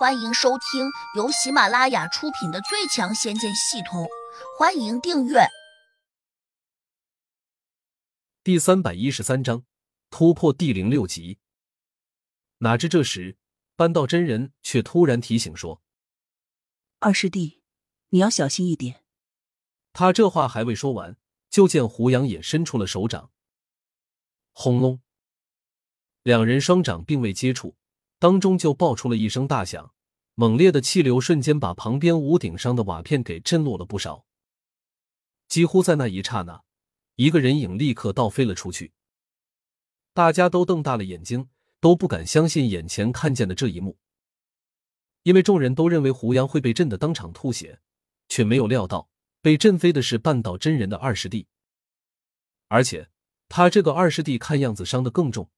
欢迎收听由喜马拉雅出品的《最强仙剑系统》，欢迎订阅。第三百一十三章突破第零六级。哪知这时，半道真人却突然提醒说：“二师弟，你要小心一点。”他这话还未说完，就见胡杨也伸出了手掌。轰隆！两人双掌并未接触。当中就爆出了一声大响，猛烈的气流瞬间把旁边屋顶上的瓦片给震落了不少。几乎在那一刹那，一个人影立刻倒飞了出去。大家都瞪大了眼睛，都不敢相信眼前看见的这一幕，因为众人都认为胡杨会被震得当场吐血，却没有料到被震飞的是半岛真人的二师弟，而且他这个二师弟看样子伤得更重。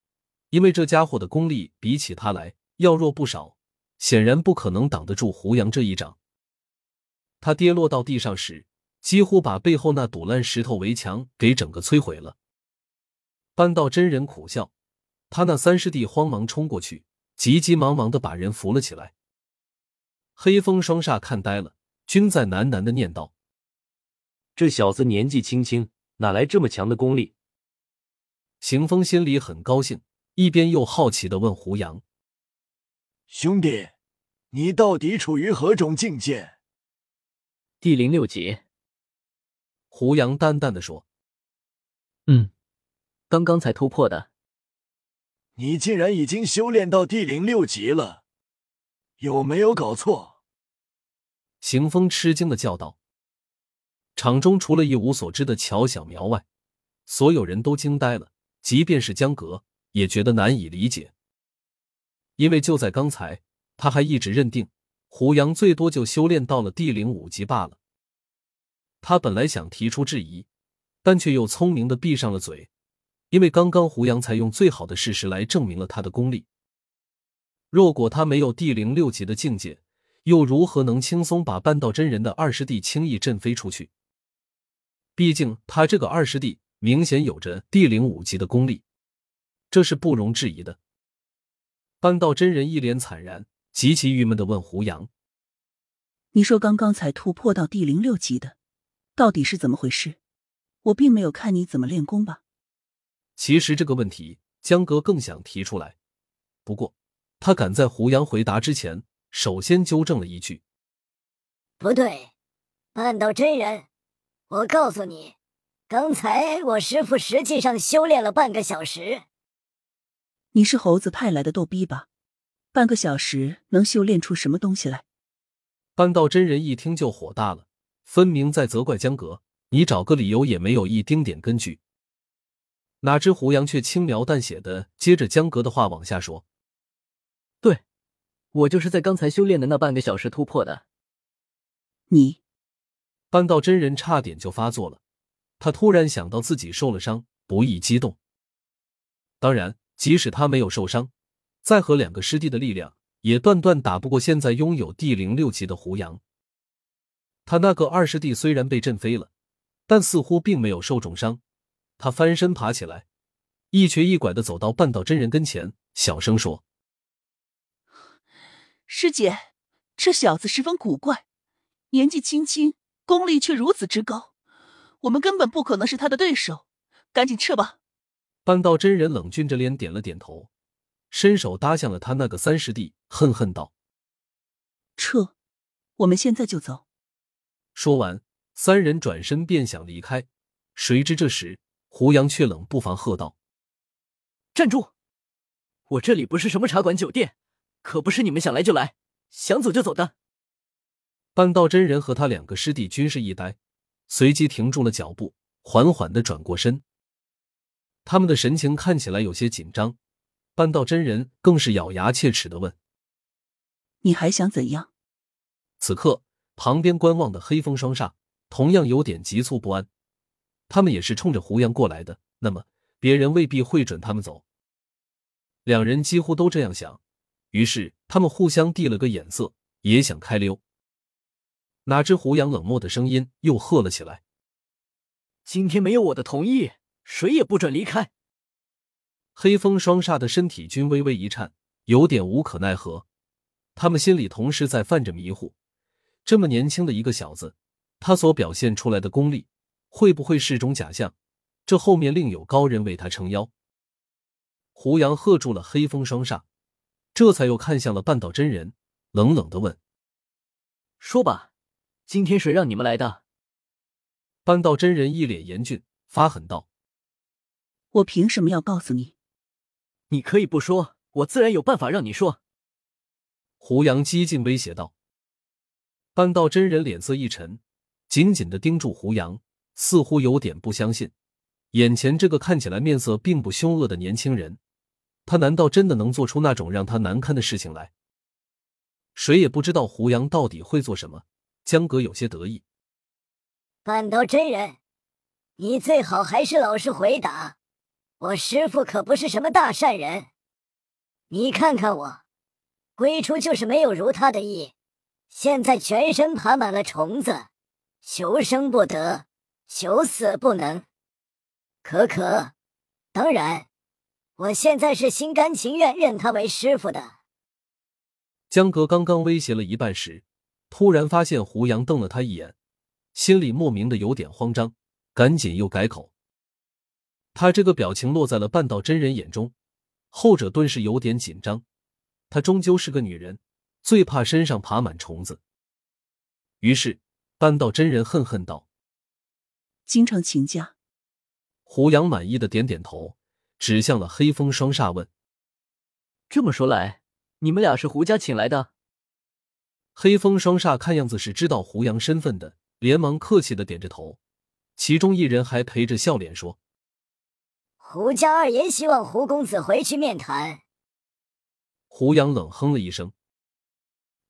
因为这家伙的功力比起他来要弱不少，显然不可能挡得住胡杨这一掌。他跌落到地上时，几乎把背后那堵烂石头围墙给整个摧毁了。半道真人苦笑，他那三师弟慌忙冲过去，急急忙忙的把人扶了起来。黑风双煞看呆了，均在喃喃的念道：“这小子年纪轻轻，哪来这么强的功力？”邢风心里很高兴。一边又好奇的问胡杨：“兄弟，你到底处于何种境界？”第零六级。胡杨淡淡的说：“嗯，刚刚才突破的。”你竟然已经修炼到第零六级了，有没有搞错？”邢风吃惊的叫道。场中除了一无所知的乔小苗外，所有人都惊呆了，即便是江阁。也觉得难以理解，因为就在刚才，他还一直认定胡杨最多就修炼到了地灵五级罢了。他本来想提出质疑，但却又聪明的闭上了嘴，因为刚刚胡杨才用最好的事实来证明了他的功力。若果他没有地灵六级的境界，又如何能轻松把半道真人的二师弟轻易震飞出去？毕竟他这个二师弟明显有着地灵五级的功力。这是不容置疑的。半道真人一脸惨然，极其郁闷的问胡杨：“你说刚刚才突破到第零六级的，到底是怎么回事？我并没有看你怎么练功吧？”其实这个问题，江哥更想提出来，不过他赶在胡杨回答之前，首先纠正了一句：“不对，半道真人，我告诉你，刚才我师傅实际上修炼了半个小时。”你是猴子派来的逗逼吧？半个小时能修炼出什么东西来？半道真人一听就火大了，分明在责怪江阁，你找个理由也没有一丁点根据。哪知胡杨却轻描淡写的接着江阁的话往下说：“对，我就是在刚才修炼的那半个小时突破的。”你，半道真人差点就发作了，他突然想到自己受了伤，不易激动。当然。即使他没有受伤，再和两个师弟的力量，也断断打不过现在拥有第零六级的胡杨。他那个二师弟虽然被震飞了，但似乎并没有受重伤。他翻身爬起来，一瘸一拐的走到半道真人跟前，小声说：“师姐，这小子十分古怪，年纪轻轻，功力却如此之高，我们根本不可能是他的对手，赶紧撤吧。”半道真人冷峻着脸点了点头，伸手搭向了他那个三师弟，恨恨道：“撤，我们现在就走。”说完，三人转身便想离开，谁知这时胡杨却冷不防喝道：“站住！我这里不是什么茶馆酒店，可不是你们想来就来，想走就走的。”半道真人和他两个师弟均是一呆，随即停住了脚步，缓缓的转过身。他们的神情看起来有些紧张，半道真人更是咬牙切齿的问：“你还想怎样？”此刻，旁边观望的黑风双煞同样有点急促不安。他们也是冲着胡杨过来的，那么别人未必会准他们走。两人几乎都这样想，于是他们互相递了个眼色，也想开溜。哪知胡杨冷漠的声音又喝了起来：“今天没有我的同意。”谁也不准离开！黑风双煞的身体均微微一颤，有点无可奈何。他们心里同时在犯着迷糊：这么年轻的一个小子，他所表现出来的功力，会不会是种假象？这后面另有高人为他撑腰。胡杨喝住了黑风双煞，这才又看向了半道真人，冷冷的问：“说吧，今天谁让你们来的？”半道真人一脸严峻，发狠道：“我凭什么要告诉你？你可以不说，我自然有办法让你说。”胡杨激进威胁道。半道真人脸色一沉，紧紧的盯住胡杨，似乎有点不相信。眼前这个看起来面色并不凶恶的年轻人，他难道真的能做出那种让他难堪的事情来？谁也不知道胡杨到底会做什么。江格有些得意。半道真人，你最好还是老实回答。我师傅可不是什么大善人，你看看我，归初就是没有如他的意，现在全身爬满了虫子，求生不得，求死不能。可可，当然，我现在是心甘情愿认他为师傅的。江阁刚刚威胁了一半时，突然发现胡杨瞪了他一眼，心里莫名的有点慌张，赶紧又改口。他这个表情落在了半道真人眼中，后者顿时有点紧张。她终究是个女人，最怕身上爬满虫子。于是半道真人恨恨道：“经常请假。”胡杨满意的点点头，指向了黑风双煞问：“这么说来，你们俩是胡家请来的？”黑风双煞看样子是知道胡杨身份的，连忙客气的点着头。其中一人还陪着笑脸说：“胡家二爷希望胡公子回去面谈。”胡杨冷哼了一声：“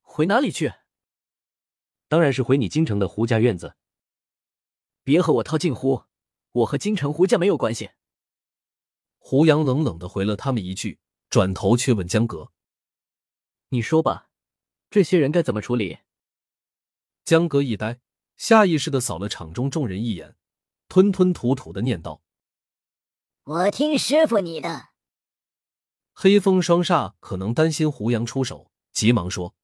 回哪里去？当然是回你京城的胡家院子。别和我套近乎。”我和京城胡家没有关系。胡杨冷冷的回了他们一句，转头却问江阁：“你说吧，这些人该怎么处理？”江阁一呆，下意识的扫了场中众人一眼，吞吞吐吐的念道：“我听师傅你的。”黑风双煞可能担心胡杨出手，急忙说：“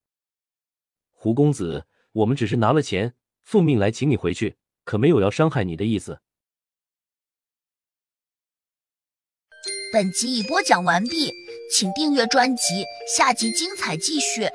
胡公子，我们只是拿了钱，奉命来请你回去，可没有要伤害你的意思。”本集已播讲完毕，请订阅专辑，下集精彩继续。